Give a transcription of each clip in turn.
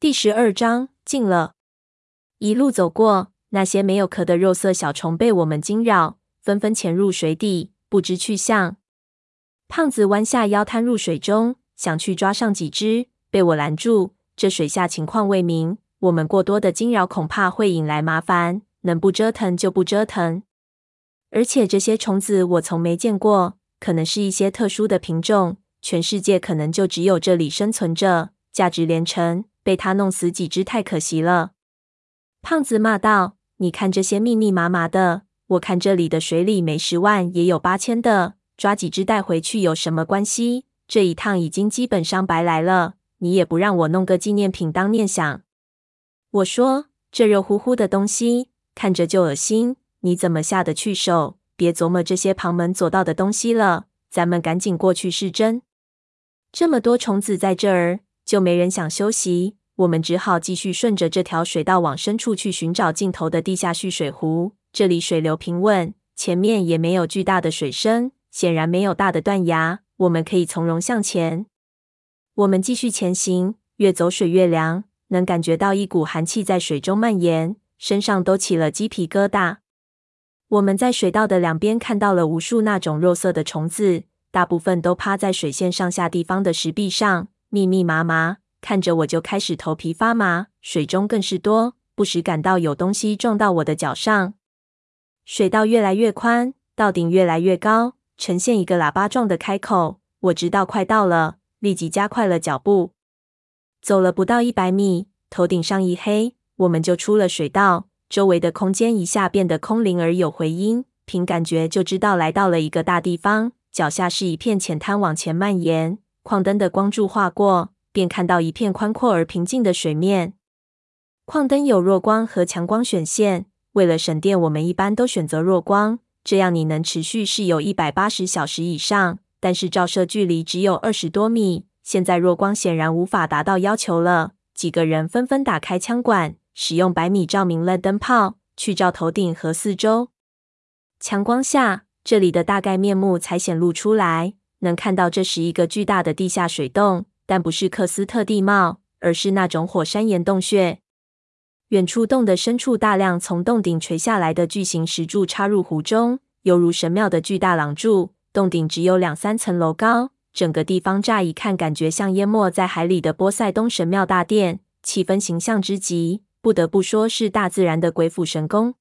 第十二章，进了。一路走过，那些没有壳的肉色小虫被我们惊扰，纷纷潜入水底，不知去向。胖子弯下腰探入水中，想去抓上几只，被我拦住。这水下情况未明，我们过多的惊扰恐怕会引来麻烦，能不折腾就不折腾。而且这些虫子我从没见过，可能是一些特殊的品种，全世界可能就只有这里生存着，价值连城。被他弄死几只太可惜了。胖子骂道：“你看这些密密麻麻的，我看这里的水里没十万也有八千的，抓几只带回去有什么关系？这一趟已经基本上白来了，你也不让我弄个纪念品当念想。”我说：“这热乎乎的东西看着就恶心，你怎么下得去手？别琢磨这些旁门左道的东西了，咱们赶紧过去是真。这么多虫子在这儿。”就没人想休息，我们只好继续顺着这条水道往深处去寻找尽头的地下蓄水湖。这里水流平稳，前面也没有巨大的水声，显然没有大的断崖，我们可以从容向前。我们继续前行，越走水越凉，能感觉到一股寒气在水中蔓延，身上都起了鸡皮疙瘩。我们在水道的两边看到了无数那种肉色的虫子，大部分都趴在水线上下地方的石壁上。密密麻麻，看着我就开始头皮发麻。水中更是多，不时感到有东西撞到我的脚上。水道越来越宽，道顶越来越高，呈现一个喇叭状的开口。我知道快到了，立即加快了脚步。走了不到一百米，头顶上一黑，我们就出了水道。周围的空间一下变得空灵而有回音，凭感觉就知道来到了一个大地方。脚下是一片浅滩，往前蔓延。矿灯的光柱划过，便看到一片宽阔而平静的水面。矿灯有弱光和强光选线，为了省电，我们一般都选择弱光，这样你能持续是有一百八十小时以上。但是照射距离只有二十多米，现在弱光显然无法达到要求了。几个人纷纷打开枪管，使用百米照明的灯泡去照头顶和四周。强光下，这里的大概面目才显露出来。能看到这是一个巨大的地下水洞，但不是喀斯特地貌，而是那种火山岩洞穴。远处洞的深处，大量从洞顶垂下来的巨型石柱插入湖中，犹如神庙的巨大廊柱。洞顶只有两三层楼高，整个地方乍一看感觉像淹没在海里的波塞冬神庙大殿，气氛形象之极，不得不说是大自然的鬼斧神工。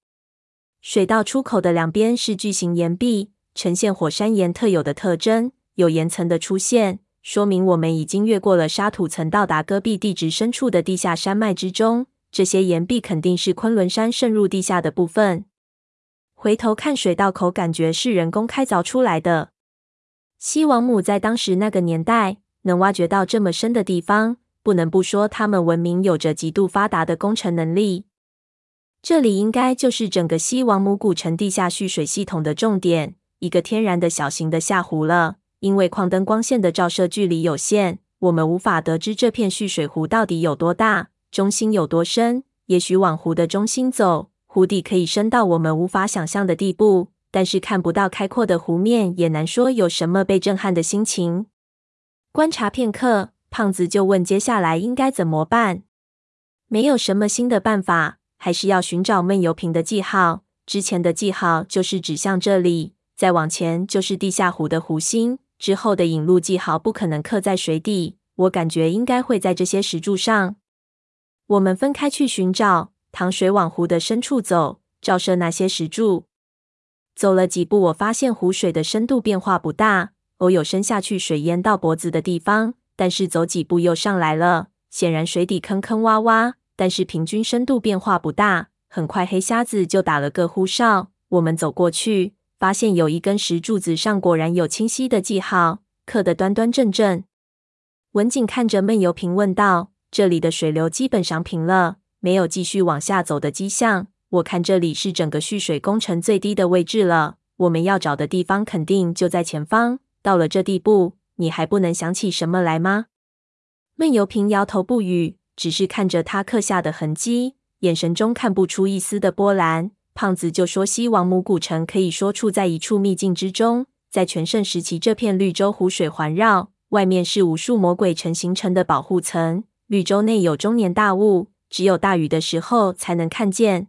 水道出口的两边是巨型岩壁，呈现火山岩特有的特征。有岩层的出现，说明我们已经越过了沙土层，到达戈壁地质深处的地下山脉之中。这些岩壁肯定是昆仑山渗入地下的部分。回头看水道口，感觉是人工开凿出来的。西王母在当时那个年代能挖掘到这么深的地方，不能不说他们文明有着极度发达的工程能力。这里应该就是整个西王母古城地下蓄水系统的重点，一个天然的小型的下湖了。因为矿灯光线的照射距离有限，我们无法得知这片蓄水湖到底有多大，中心有多深。也许往湖的中心走，湖底可以深到我们无法想象的地步，但是看不到开阔的湖面，也难说有什么被震撼的心情。观察片刻，胖子就问：“接下来应该怎么办？”没有什么新的办法，还是要寻找闷油瓶的记号。之前的记号就是指向这里，再往前就是地下湖的湖心。之后的引路记号不可能刻在水底，我感觉应该会在这些石柱上。我们分开去寻找，淌水往湖的深处走，照射那些石柱。走了几步，我发现湖水的深度变化不大，偶有深下去水淹到脖子的地方，但是走几步又上来了。显然水底坑坑洼洼，但是平均深度变化不大。很快黑瞎子就打了个呼哨，我们走过去。发现有一根石柱子上果然有清晰的记号，刻得端端正正。文景看着闷油瓶问道：“这里的水流基本上平了，没有继续往下走的迹象。我看这里是整个蓄水工程最低的位置了。我们要找的地方肯定就在前方。到了这地步，你还不能想起什么来吗？”闷油瓶摇头不语，只是看着他刻下的痕迹，眼神中看不出一丝的波澜。胖子就说：“西王母古城可以说处在一处秘境之中，在全盛时期，这片绿洲湖水环绕，外面是无数魔鬼城形成的保护层，绿洲内有终年大雾，只有大雨的时候才能看见。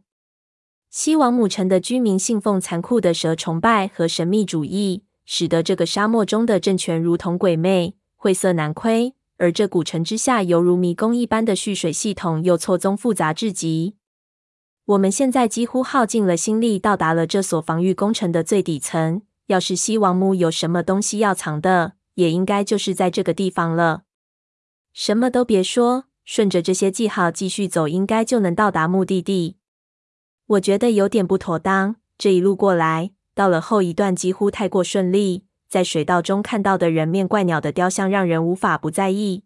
西王母城的居民信奉残酷的蛇崇拜和神秘主义，使得这个沙漠中的政权如同鬼魅、晦涩难窥。而这古城之下犹如迷宫一般的蓄水系统又错综复杂至极。我们现在几乎耗尽了心力，到达了这所防御工程的最底层。要是西王母有什么东西要藏的，也应该就是在这个地方了。什么都别说，顺着这些记号继续走，应该就能到达目的地。我觉得有点不妥当。这一路过来，到了后一段几乎太过顺利，在水道中看到的人面怪鸟的雕像，让人无法不在意。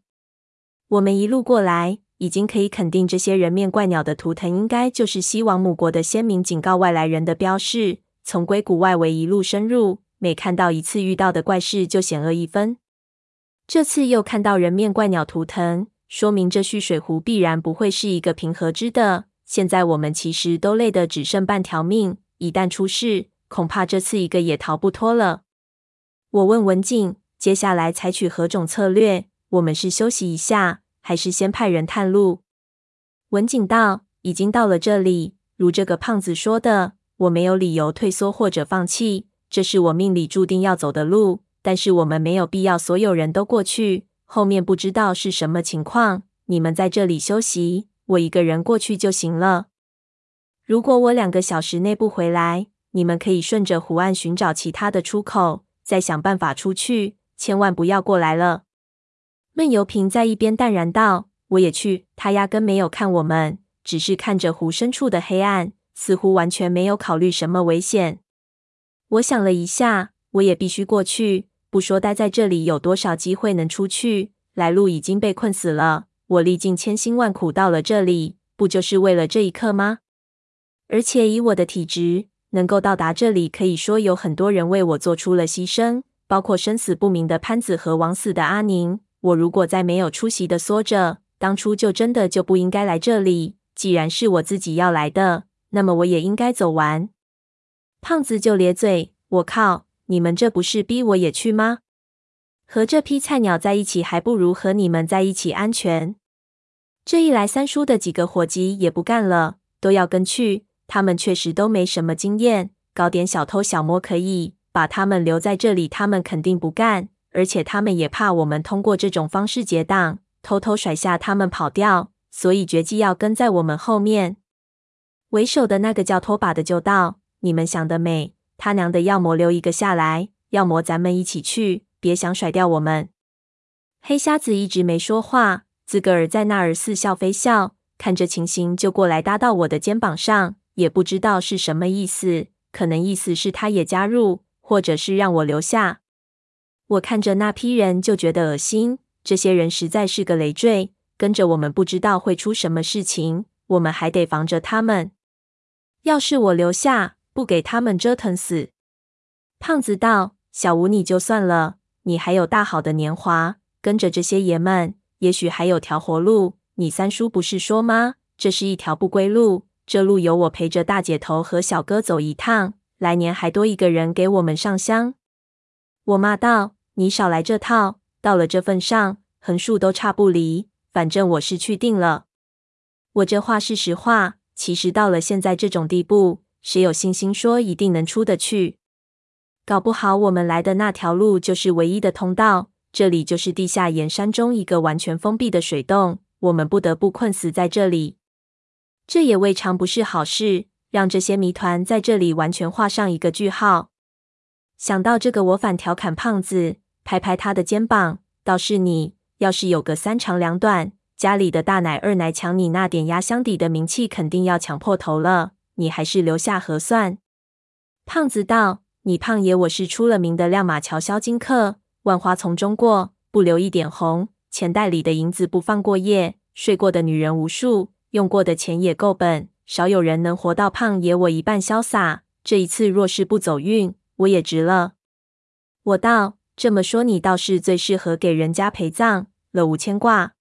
我们一路过来，已经可以肯定，这些人面怪鸟的图腾应该就是西王母国的先民警告外来人的标示。从硅谷外围一路深入，每看到一次，遇到的怪事就险恶一分。这次又看到人面怪鸟图腾，说明这蓄水湖必然不会是一个平和之的。现在我们其实都累得只剩半条命，一旦出事，恐怕这次一个也逃不脱了。我问文景，接下来采取何种策略？我们是休息一下，还是先派人探路？文景道：已经到了这里，如这个胖子说的，我没有理由退缩或者放弃。这是我命里注定要走的路，但是我们没有必要所有人都过去。后面不知道是什么情况，你们在这里休息。我一个人过去就行了。如果我两个小时内不回来，你们可以顺着湖岸寻找其他的出口，再想办法出去。千万不要过来了。闷油瓶在一边淡然道：“我也去。”他压根没有看我们，只是看着湖深处的黑暗，似乎完全没有考虑什么危险。我想了一下，我也必须过去。不说待在这里有多少机会能出去，来路已经被困死了。我历尽千辛万苦到了这里，不就是为了这一刻吗？而且以我的体质，能够到达这里，可以说有很多人为我做出了牺牲，包括生死不明的潘子和枉死的阿宁。我如果再没有出息的缩着，当初就真的就不应该来这里。既然是我自己要来的，那么我也应该走完。胖子就咧嘴：“我靠，你们这不是逼我也去吗？”和这批菜鸟在一起，还不如和你们在一起安全。这一来，三叔的几个伙计也不干了，都要跟去。他们确实都没什么经验，搞点小偷小摸可以，把他们留在这里，他们肯定不干。而且他们也怕我们通过这种方式结党，偷偷甩下他们跑掉，所以决计要跟在我们后面。为首的那个叫拖把的就道：“你们想得美，他娘的，要么留一个下来，要么咱们一起去。”别想甩掉我们！黑瞎子一直没说话，自个儿在那儿似笑非笑，看着情形就过来搭到我的肩膀上，也不知道是什么意思，可能意思是他也加入，或者是让我留下。我看着那批人就觉得恶心，这些人实在是个累赘，跟着我们不知道会出什么事情，我们还得防着他们。要是我留下，不给他们折腾死。胖子道：“小吴，你就算了。”你还有大好的年华，跟着这些爷们，也许还有条活路。你三叔不是说吗？这是一条不归路，这路由我陪着大姐头和小哥走一趟，来年还多一个人给我们上香。我骂道：“你少来这套！到了这份上，横竖都差不离。反正我是去定了。我这话是实话。其实到了现在这种地步，谁有信心说一定能出得去？”搞不好我们来的那条路就是唯一的通道，这里就是地下岩山中一个完全封闭的水洞，我们不得不困死在这里。这也未尝不是好事，让这些谜团在这里完全画上一个句号。想到这个，我反调侃胖子，拍拍他的肩膀，倒是你，要是有个三长两短，家里的大奶二奶抢你那点压箱底的名气，肯定要抢破头了。你还是留下合算。胖子道。你胖爷，我是出了名的亮马桥销金客，万花丛中过，不留一点红。钱袋里的银子不放过夜，睡过的女人无数，用过的钱也够本，少有人能活到胖爷我一半潇洒。这一次若是不走运，我也值了。我道，这么说你倒是最适合给人家陪葬了，无牵挂。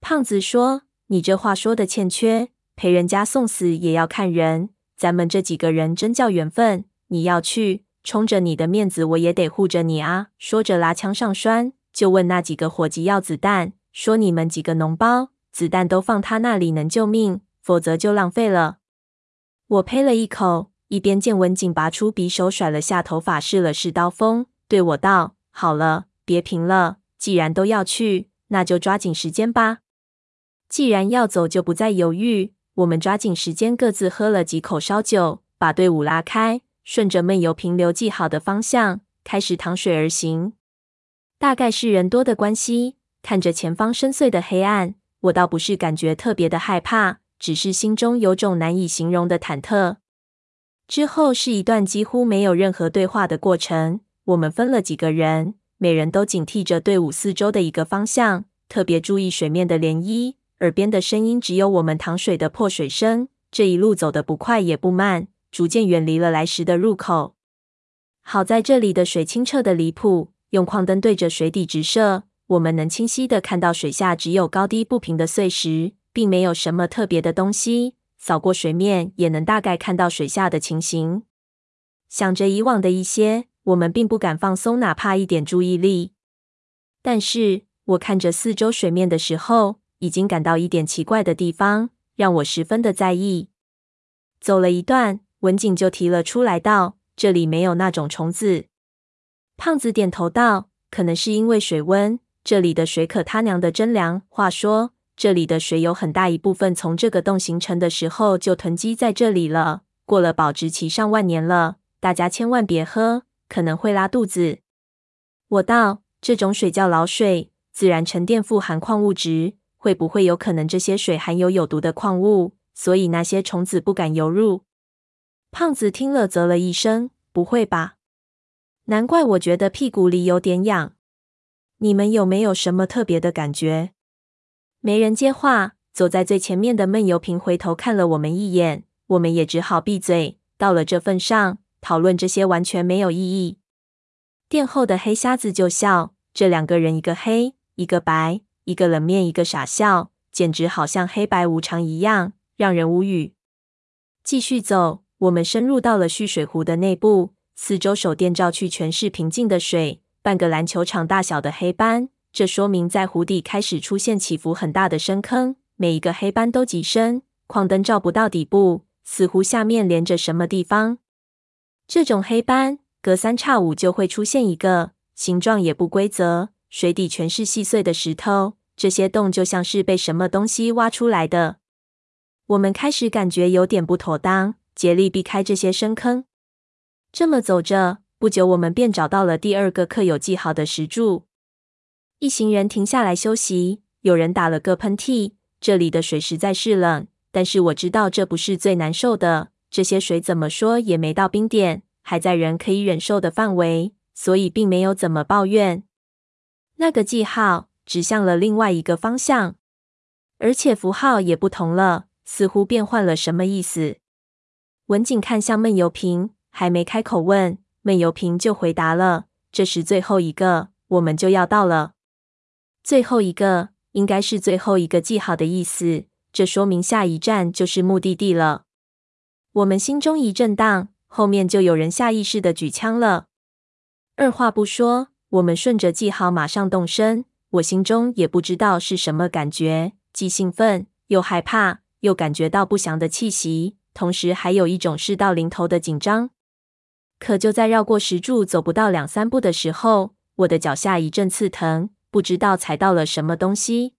胖子说，你这话说的欠缺，陪人家送死也要看人，咱们这几个人真叫缘分。你要去，冲着你的面子，我也得护着你啊！说着，拉枪上栓，就问那几个伙计要子弹，说：“你们几个脓包，子弹都放他那里能救命，否则就浪费了。”我呸了一口，一边见文景拔出匕首，甩了下头发，试了试刀锋，对我道：“好了，别贫了。既然都要去，那就抓紧时间吧。既然要走，就不再犹豫。我们抓紧时间，各自喝了几口烧酒，把队伍拉开，顺着闷油瓶留记好的方向，开始淌水而行。大概是人多的关系，看着前方深邃的黑暗，我倒不是感觉特别的害怕。只是心中有种难以形容的忐忑。之后是一段几乎没有任何对话的过程。我们分了几个人，每人都警惕着队伍四周的一个方向，特别注意水面的涟漪。耳边的声音只有我们淌水的破水声。这一路走得不快也不慢，逐渐远离了来时的入口。好在这里的水清澈的离谱，用矿灯对着水底直射，我们能清晰地看到水下只有高低不平的碎石。并没有什么特别的东西，扫过水面也能大概看到水下的情形。想着以往的一些，我们并不敢放松哪怕一点注意力。但是我看着四周水面的时候，已经感到一点奇怪的地方，让我十分的在意。走了一段，文景就提了出来道：“这里没有那种虫子。”胖子点头道：“可能是因为水温，这里的水可他娘的真凉。话说。”这里的水有很大一部分从这个洞形成的时候就囤积在这里了，过了保质期上万年了。大家千万别喝，可能会拉肚子。我道：这种水叫老水，自然沉淀富含矿物质，会不会有可能这些水含有有毒的矿物，所以那些虫子不敢游入？胖子听了，啧了一声：不会吧？难怪我觉得屁股里有点痒。你们有没有什么特别的感觉？没人接话，走在最前面的闷油瓶回头看了我们一眼，我们也只好闭嘴。到了这份上，讨论这些完全没有意义。殿后的黑瞎子就笑，这两个人一个黑，一个白，一个冷面，一个傻笑，简直好像黑白无常一样，让人无语。继续走，我们深入到了蓄水湖的内部，四周手电照去，全是平静的水，半个篮球场大小的黑斑。这说明在湖底开始出现起伏很大的深坑，每一个黑斑都极深，矿灯照不到底部，似乎下面连着什么地方。这种黑斑隔三差五就会出现一个，形状也不规则，水底全是细碎的石头，这些洞就像是被什么东西挖出来的。我们开始感觉有点不妥当，竭力避开这些深坑。这么走着，不久我们便找到了第二个刻有记号的石柱。一行人停下来休息，有人打了个喷嚏。这里的水实在是冷，但是我知道这不是最难受的。这些水怎么说也没到冰点，还在人可以忍受的范围，所以并没有怎么抱怨。那个记号指向了另外一个方向，而且符号也不同了，似乎变换了什么意思。文景看向闷油瓶，还没开口问，闷油瓶就回答了：“这是最后一个，我们就要到了。”最后一个应该是最后一个记号的意思，这说明下一站就是目的地了。我们心中一震荡，后面就有人下意识的举枪了。二话不说，我们顺着记号马上动身。我心中也不知道是什么感觉，既兴奋又害怕，又感觉到不祥的气息，同时还有一种事到临头的紧张。可就在绕过石柱走不到两三步的时候，我的脚下一阵刺疼。不知道踩到了什么东西。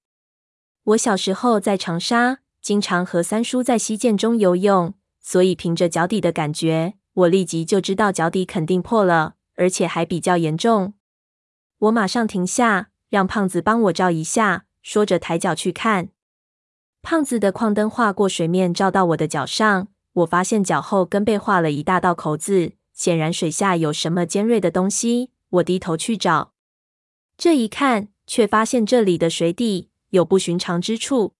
我小时候在长沙，经常和三叔在溪涧中游泳，所以凭着脚底的感觉，我立即就知道脚底肯定破了，而且还比较严重。我马上停下，让胖子帮我照一下，说着抬脚去看。胖子的矿灯划过水面，照到我的脚上，我发现脚后跟被划了一大道口子，显然水下有什么尖锐的东西。我低头去找。这一看，却发现这里的水底有不寻常之处。